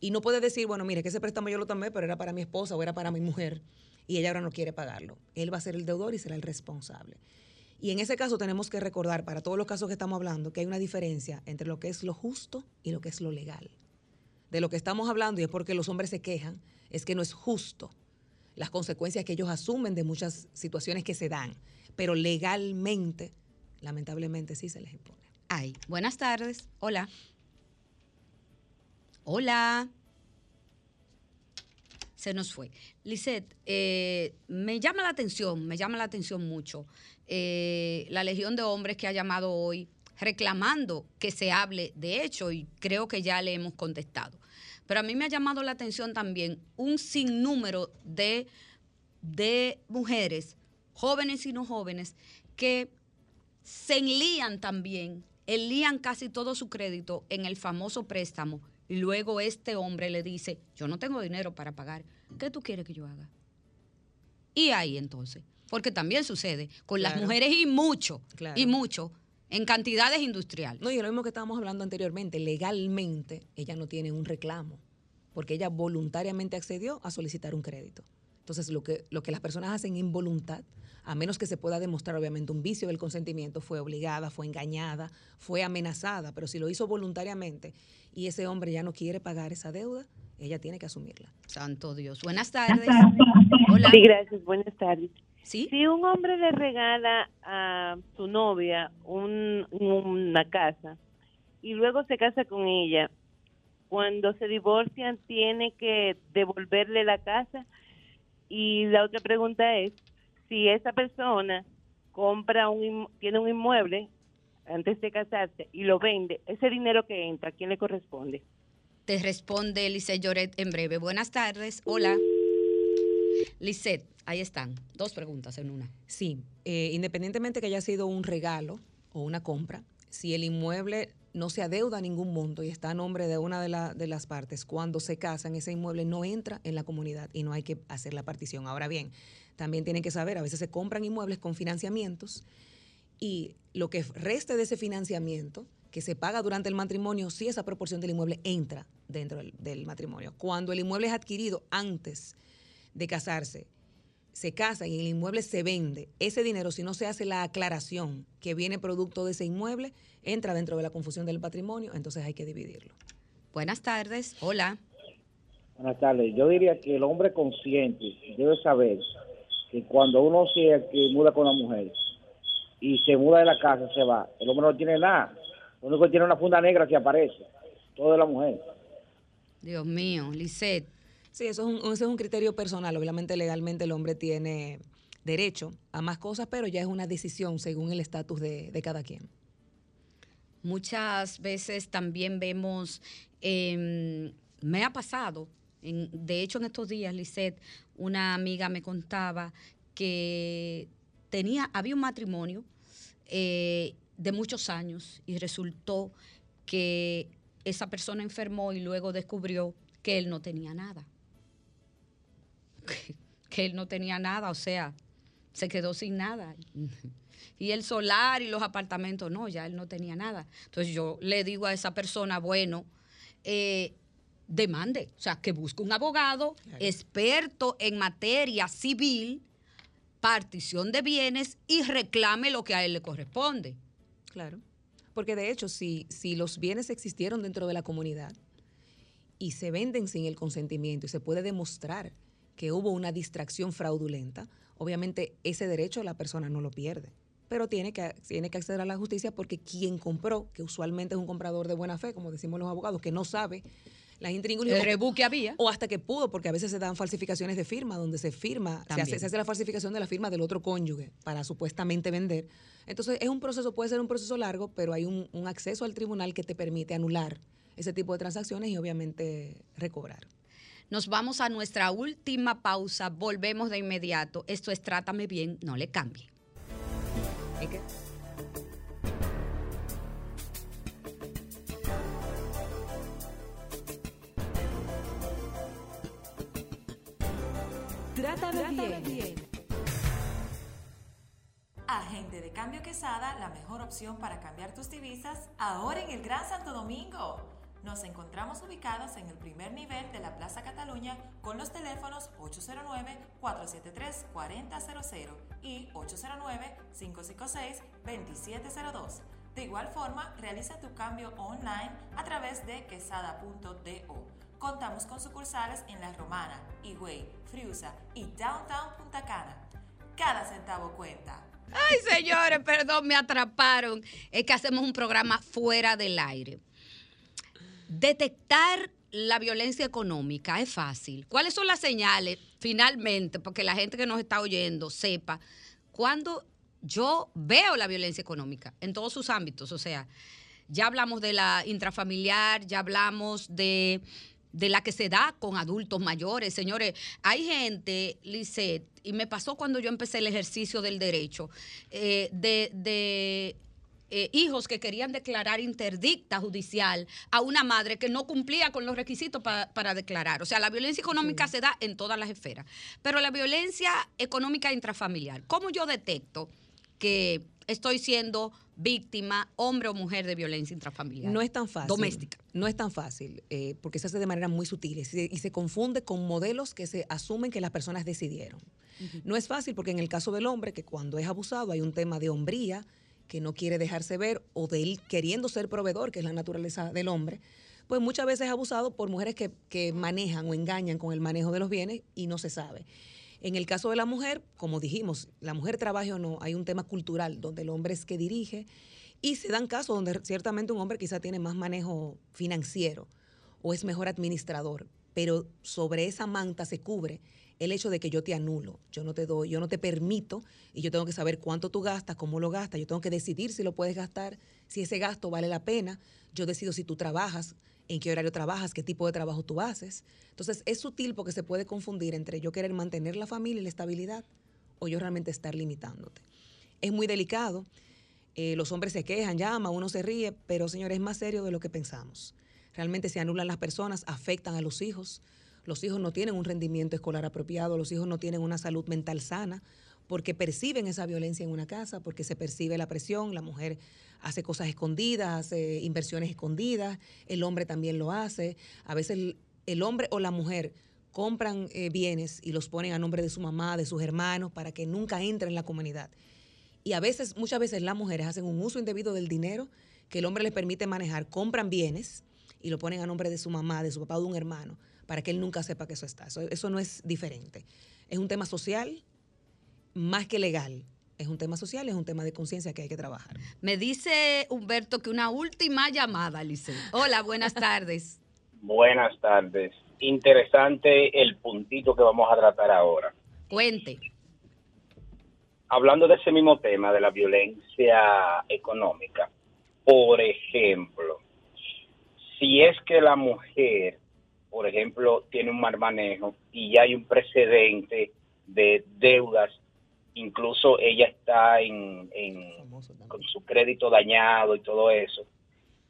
y no puede decir, bueno, mire, que ese préstamo yo lo tomé, pero era para mi esposa o era para mi mujer, y ella ahora no quiere pagarlo. Él va a ser el deudor y será el responsable. Y en ese caso tenemos que recordar, para todos los casos que estamos hablando, que hay una diferencia entre lo que es lo justo y lo que es lo legal. De lo que estamos hablando, y es porque los hombres se quejan, es que no es justo las consecuencias que ellos asumen de muchas situaciones que se dan, pero legalmente, lamentablemente, sí se les impone. Buenas tardes. Hola. Hola. Se nos fue. Lisette, eh, me llama la atención, me llama la atención mucho eh, la legión de hombres que ha llamado hoy reclamando que se hable de hecho y creo que ya le hemos contestado. Pero a mí me ha llamado la atención también un sinnúmero de, de mujeres, jóvenes y no jóvenes, que se enlían también, enlían casi todo su crédito en el famoso préstamo y luego este hombre le dice, yo no tengo dinero para pagar, ¿qué tú quieres que yo haga? Y ahí entonces, porque también sucede con las mujeres y mucho, Claro. y mucho, en cantidades industriales. No, y lo mismo que estábamos hablando anteriormente, legalmente ella no tiene un reclamo, porque ella voluntariamente accedió a solicitar un crédito. Entonces, lo que, lo que las personas hacen en voluntad, a menos que se pueda demostrar obviamente un vicio del consentimiento, fue obligada, fue engañada, fue amenazada, pero si lo hizo voluntariamente y ese hombre ya no quiere pagar esa deuda, ella tiene que asumirla. Santo Dios. Buenas tardes. Hola. Sí, gracias. Buenas tardes. ¿Sí? Si un hombre le regala a su novia un- una casa y luego se casa con ella, cuando se divorcian tiene que devolverle la casa. Y la otra pregunta es, si esa persona compra un tiene un inmueble antes de casarse y lo vende, ese dinero que entra, ¿a quién le corresponde? Te responde Lisette Lloret en breve. Buenas tardes. Hola. Lisette, ahí están. Dos preguntas en una. Sí, eh, independientemente que haya sido un regalo o una compra, si el inmueble no se adeuda a ningún monto y está a nombre de una de, la- de las partes, cuando se casan, ese inmueble no entra en la comunidad y no hay que hacer la partición. Ahora bien, también tienen que saber, a veces se compran inmuebles con financiamientos y lo que reste de ese financiamiento que se paga durante el matrimonio, si esa proporción del inmueble entra dentro del, del matrimonio. Cuando el inmueble es adquirido antes de casarse, se casa y el inmueble se vende, ese dinero, si no se hace la aclaración que viene producto de ese inmueble, entra dentro de la confusión del patrimonio, entonces hay que dividirlo. Buenas tardes. Hola. Buenas tardes. Yo diría que el hombre consciente debe saber que cuando uno se que muda con una mujer y se muda de la casa, se va, el hombre no tiene nada. Lo único que tiene una funda negra que aparece. Todo de la mujer. Dios mío, Lisette. Sí, eso es un, ese es un criterio personal. Obviamente, legalmente el hombre tiene derecho a más cosas, pero ya es una decisión según el estatus de, de cada quien. Muchas veces también vemos, em, me ha pasado, de hecho en estos días, Lisette, una amiga me contaba que tenía, había un matrimonio eh, de muchos años y resultó que esa persona enfermó y luego descubrió que él no tenía nada. Que, que él no tenía nada, o sea, se quedó sin nada. Y el solar y los apartamentos, no, ya él no tenía nada. Entonces yo le digo a esa persona, bueno, eh, demande, o sea, que busque un abogado experto en materia civil, partición de bienes y reclame lo que a él le corresponde. Claro. Porque de hecho, si, si los bienes existieron dentro de la comunidad y se venden sin el consentimiento y se puede demostrar que hubo una distracción fraudulenta, obviamente ese derecho la persona no lo pierde. pero tiene que, tiene que acceder a la justicia porque quien compró, que usualmente es un comprador de buena fe, como decimos los abogados, que no sabe las intríngulis. El o- rebú que había. O hasta que pudo, porque a veces se dan falsificaciones de firma, donde se firma, se hace, se hace la falsificación de la firma del otro cónyuge para supuestamente vender. Entonces, es un proceso, puede ser un proceso largo, pero hay un, un acceso al tribunal que te permite anular ese tipo de transacciones y obviamente recobrar. Nos vamos a nuestra última pausa, volvemos de inmediato. Esto es Trátame Bien, no le cambie. Trátame, bien. Agente de Cambio Quesada, la mejor opción para cambiar tus divisas ahora en el Gran Santo Domingo. Nos encontramos ubicados en el primer nivel de la Plaza Cataluña con los teléfonos 809-473-4000 y 809-556-2702. De igual forma, realiza tu cambio online a través de quesada.do. Contamos con sucursales en La Romana, Higüey, Friusa y Downtown Punta Cana. Cada centavo cuenta. Ay, señores, perdón, me atraparon. Es que hacemos un programa fuera del aire. Detectar la violencia económica es fácil. ¿Cuáles son las señales, finalmente, porque la gente que nos está oyendo sepa, cuando yo veo la violencia económica en todos sus ámbitos? O sea, ya hablamos de la intrafamiliar, ya hablamos de, de la que se da con adultos mayores. Señores, hay gente, Lisette, y me pasó cuando yo empecé el ejercicio del derecho, eh, de, de eh, hijos que querían declarar interdicta judicial a una madre que no cumplía con los requisitos pa- para declarar. O sea, la violencia económica se da en todas las esferas. Pero la violencia económica intrafamiliar, ¿cómo yo detecto que estoy siendo víctima, hombre o mujer de violencia intrafamiliar? No es tan fácil. Doméstica. No es tan fácil, eh, porque se hace de manera muy sutil y se, y se confunde con modelos que se asumen que las personas decidieron. No es fácil porque en el caso del hombre, que cuando es abusado hay un tema de hombría, que no quiere dejarse ver, o de él queriendo ser proveedor, que es la naturaleza del hombre, pues muchas veces es abusado por mujeres que, que manejan o engañan con el manejo de los bienes y no se sabe. En el caso de la mujer, como dijimos, la mujer trabaje o no, hay un tema cultural donde el hombre es que dirige y se dan casos donde ciertamente un hombre quizá tiene más manejo financiero o es mejor administrador, pero sobre esa manta se cubre el hecho de que yo te anulo, yo no te doy, yo no te permito y yo tengo que saber cuánto tú gastas, cómo lo gastas, yo tengo que decidir si lo puedes gastar, si ese gasto vale la pena, yo decido si tú trabajas, en qué horario trabajas, qué tipo de trabajo tú haces. Entonces es sutil porque se puede confundir entre yo querer mantener la familia y la estabilidad o yo realmente estar limitándote. Es muy delicado, eh, los hombres se quejan, llaman, uno se ríe, pero señores, es más serio de lo que pensamos. Realmente se anulan las personas, afectan a los hijos. Los hijos no tienen un rendimiento escolar apropiado, los hijos no tienen una salud mental sana, porque perciben esa violencia en una casa, porque se percibe la presión, la mujer hace cosas escondidas, hace inversiones escondidas, el hombre también lo hace. A veces el, hombre o la mujer compran eh, bienes y los ponen a nombre de su mamá, de sus hermanos, para que nunca entren en la comunidad. Y a veces, muchas veces las mujeres hacen un uso indebido del dinero que el hombre les permite manejar, compran bienes y lo ponen a nombre de su mamá, de su papá o de un hermano, para que él nunca sepa que eso está. Eso no es diferente. Es un tema social más que legal. Es un tema social, es un tema de conciencia que hay que trabajar. Me dice Humberto que una última llamada, Lice. Hola, buenas tardes. Buenas tardes. Interesante el puntito que vamos a tratar ahora. Cuente. Hablando de ese mismo tema, de la violencia económica, por ejemplo, si es que la mujer, por ejemplo, tiene un mal manejo y ya hay un precedente de deudas, incluso ella está en, en- con su crédito dañado y todo eso,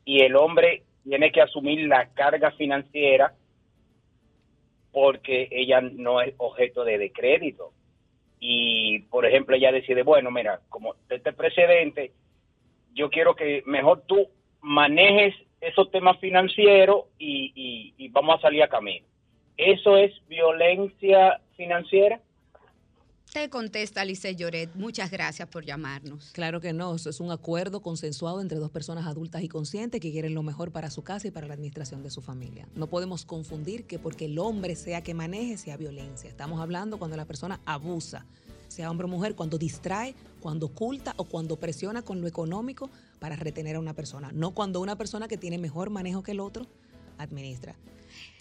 y el hombre tiene que asumir la carga financiera porque ella no es objeto de, de crédito. Y, por ejemplo, ella decide, bueno, mira, como este precedente, yo quiero que mejor tú manejes esos temas financieros y, y- y vamos a salir a camino. ¿Eso es violencia financiera? Te contesta Lice Lloret. Muchas gracias por llamarnos. Claro que no, es un acuerdo consensuado entre dos personas adultas y conscientes que quieren lo mejor para su casa y para la administración de su familia. No podemos confundir que porque el hombre sea que maneje sea violencia. Estamos hablando cuando la persona abusa sea hombre o mujer, cuando distrae, cuando oculta o cuando presiona con lo económico para retener a una persona. No cuando una persona que tiene mejor manejo que el otro administra.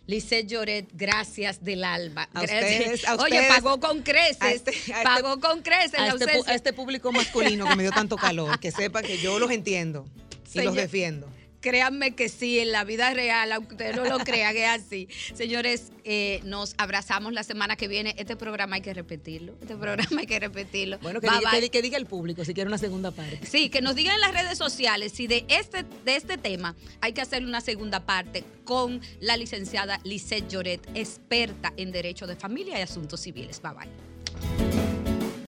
Lisette Lloret, gracias del alma. A ustedes, a Oye, ustedes. pagó con creces. A este- a este- pagó con creces a la este, pu- ausencia. a este público masculino que me dio tanto calor, que sepa que yo los entiendo y los defiendo. Créanme que sí, en la vida real, aunque ustedes no lo crean, es así. Señores, eh, nos abrazamos la semana que viene. Este programa hay que repetirlo. Este programa hay que repetirlo. Bueno, que, Bye, diga, bye. que di- que diga el público si quiere una segunda parte. Sí, que nos digan en las redes sociales si de este, de este tema hay que hacer una segunda parte con la licenciada Lisette Lloret, experta en Derecho de Familia y Asuntos Civiles. Bye bye.